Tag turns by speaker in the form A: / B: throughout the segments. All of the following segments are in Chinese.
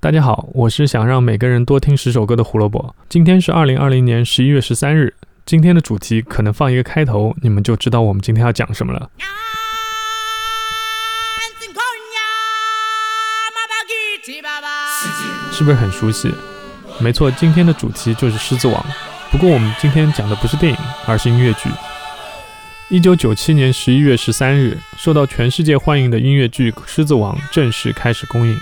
A: 大家好，我是想让每个人多听十首歌的胡萝卜。今天是二零二零年十一月十三日，今天的主题可能放一个开头，你们就知道我们今天要讲什么了。是不是很熟悉？没错，今天的主题就是《狮子王》。不过我们今天讲的不是电影，而是音乐剧。一九九七年十一月十三日，受到全世界欢迎的音乐剧《狮子王》正式开始公映。《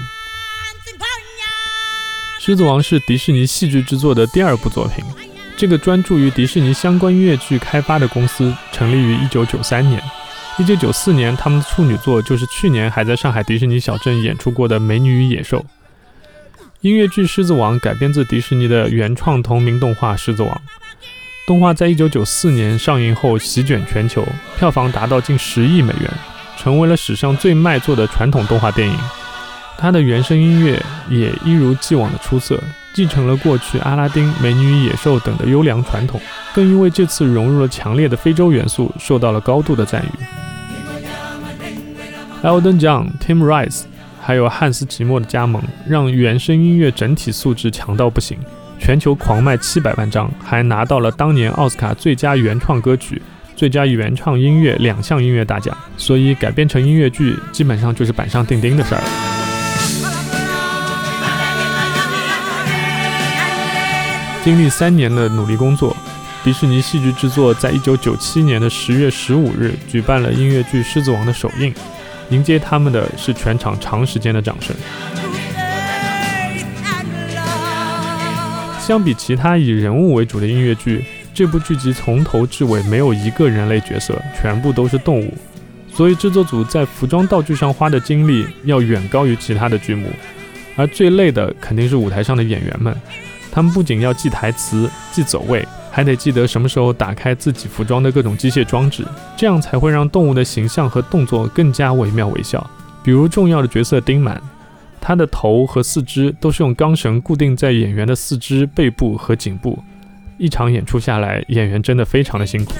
A: 狮子王》是迪士尼戏剧制作的第二部作品。这个专注于迪士尼相关音乐剧开发的公司成立于一九九三年。一九九四年，他们的处女作就是去年还在上海迪士尼小镇演出过的《美女与野兽》。音乐剧《狮子王》改编自迪士尼的原创同名动画《狮子王》。动画在一九九四年上映后席卷全球，票房达到近十亿美元，成为了史上最卖座的传统动画电影。他的原声音乐也一如既往的出色，继承了过去《阿拉丁》《美女与野兽》等的优良传统，更因为这次融入了强烈的非洲元素，受到了高度的赞誉。Elton John、Tim Rice 还有汉斯·季默的加盟，让原声音乐整体素质强到不行。全球狂卖七百万张，还拿到了当年奥斯卡最佳原创歌曲、最佳原创音乐两项音乐大奖。所以改编成音乐剧，基本上就是板上钉钉的事儿了。经历三年的努力工作，迪士尼戏剧制作在一九九七年的十月十五日举办了音乐剧《狮子王》的首映，迎接他们的是全场长时间的掌声。相比其他以人物为主的音乐剧，这部剧集从头至尾没有一个人类角色，全部都是动物，所以制作组在服装道具上花的精力要远高于其他的剧目。而最累的肯定是舞台上的演员们，他们不仅要记台词、记走位，还得记得什么时候打开自己服装的各种机械装置，这样才会让动物的形象和动作更加惟妙惟肖。比如重要的角色丁满。他的头和四肢都是用钢绳固定在演员的四肢、背部和颈部。一场演出下来，演员真的非常的辛苦。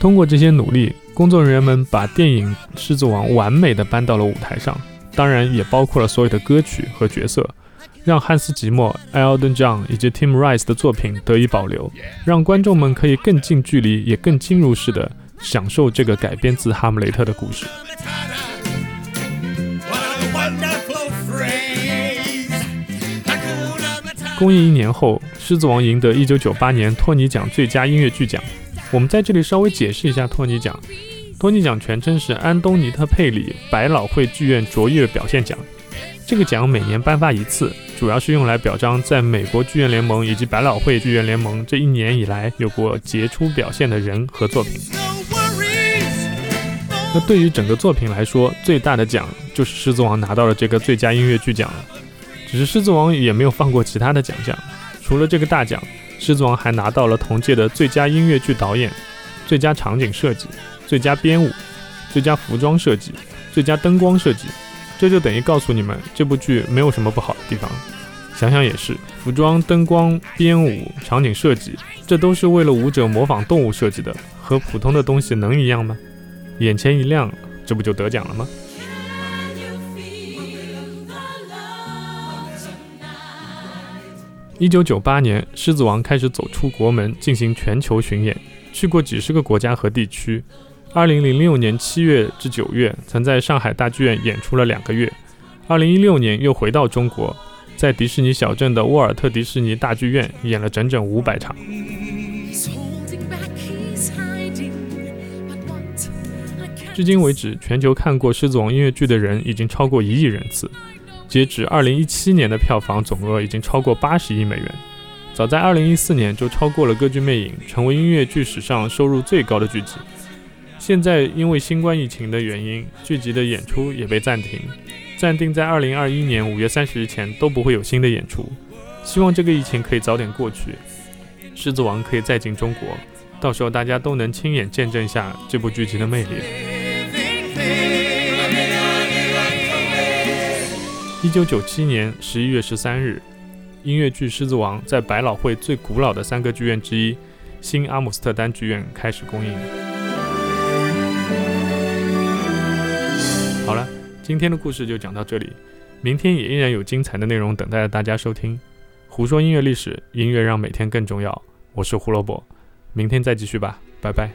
A: 通过这些努力，工作人员们把电影《狮子王》完美的搬到了舞台上，当然也包括了所有的歌曲和角色，让汉斯·季默、Elton John 以及 Tim Rice 的作品得以保留，让观众们可以更近距离、也更进入式的享受这个改编自《哈姆雷特》的故事。公映一年后，《狮子王》赢得1998年托尼奖最佳音乐剧奖。我们在这里稍微解释一下托尼奖。托尼奖全称是安东尼特·佩里百老汇剧院卓越表现奖。这个奖每年颁发一次，主要是用来表彰在美国剧院联盟以及百老汇剧院联盟这一年以来有过杰出表现的人和作品。那对于整个作品来说，最大的奖就是《狮子王》拿到了这个最佳音乐剧奖了。只是《狮子王》也没有放过其他的奖项，除了这个大奖，《狮子王》还拿到了同届的最佳音乐剧导演、最佳场景设计、最佳编舞、最佳服装设计、最佳灯光设计。这就等于告诉你们，这部剧没有什么不好的地方。想想也是，服装、灯光、编舞、场景设计，这都是为了舞者模仿动物设计的，和普通的东西能一样吗？眼前一亮，这不就得奖了吗？一九九八年，《狮子王》开始走出国门，进行全球巡演，去过几十个国家和地区。二零零六年七月至九月，曾在上海大剧院演出了两个月。二零一六年又回到中国，在迪士尼小镇的沃尔特迪士尼大剧院演了整整五百场。至今为止，全球看过《狮子王》音乐剧的人已经超过一亿人次。截止二零一七年的票房总额已经超过八十亿美元，早在二零一四年就超过了《歌剧魅影》，成为音乐剧史上收入最高的剧集。现在因为新冠疫情的原因，剧集的演出也被暂停，暂定在二零二一年五月三十日前都不会有新的演出。希望这个疫情可以早点过去，《狮子王》可以再进中国，到时候大家都能亲眼见证一下这部剧集的魅力。一九九七年十一月十三日，音乐剧《狮子王》在百老汇最古老的三个剧院之一——新阿姆斯特丹剧院开始公映。好了，今天的故事就讲到这里，明天也依然有精彩的内容等待着大家收听。胡说音乐历史，音乐让每天更重要。我是胡萝卜，明天再继续吧，拜拜。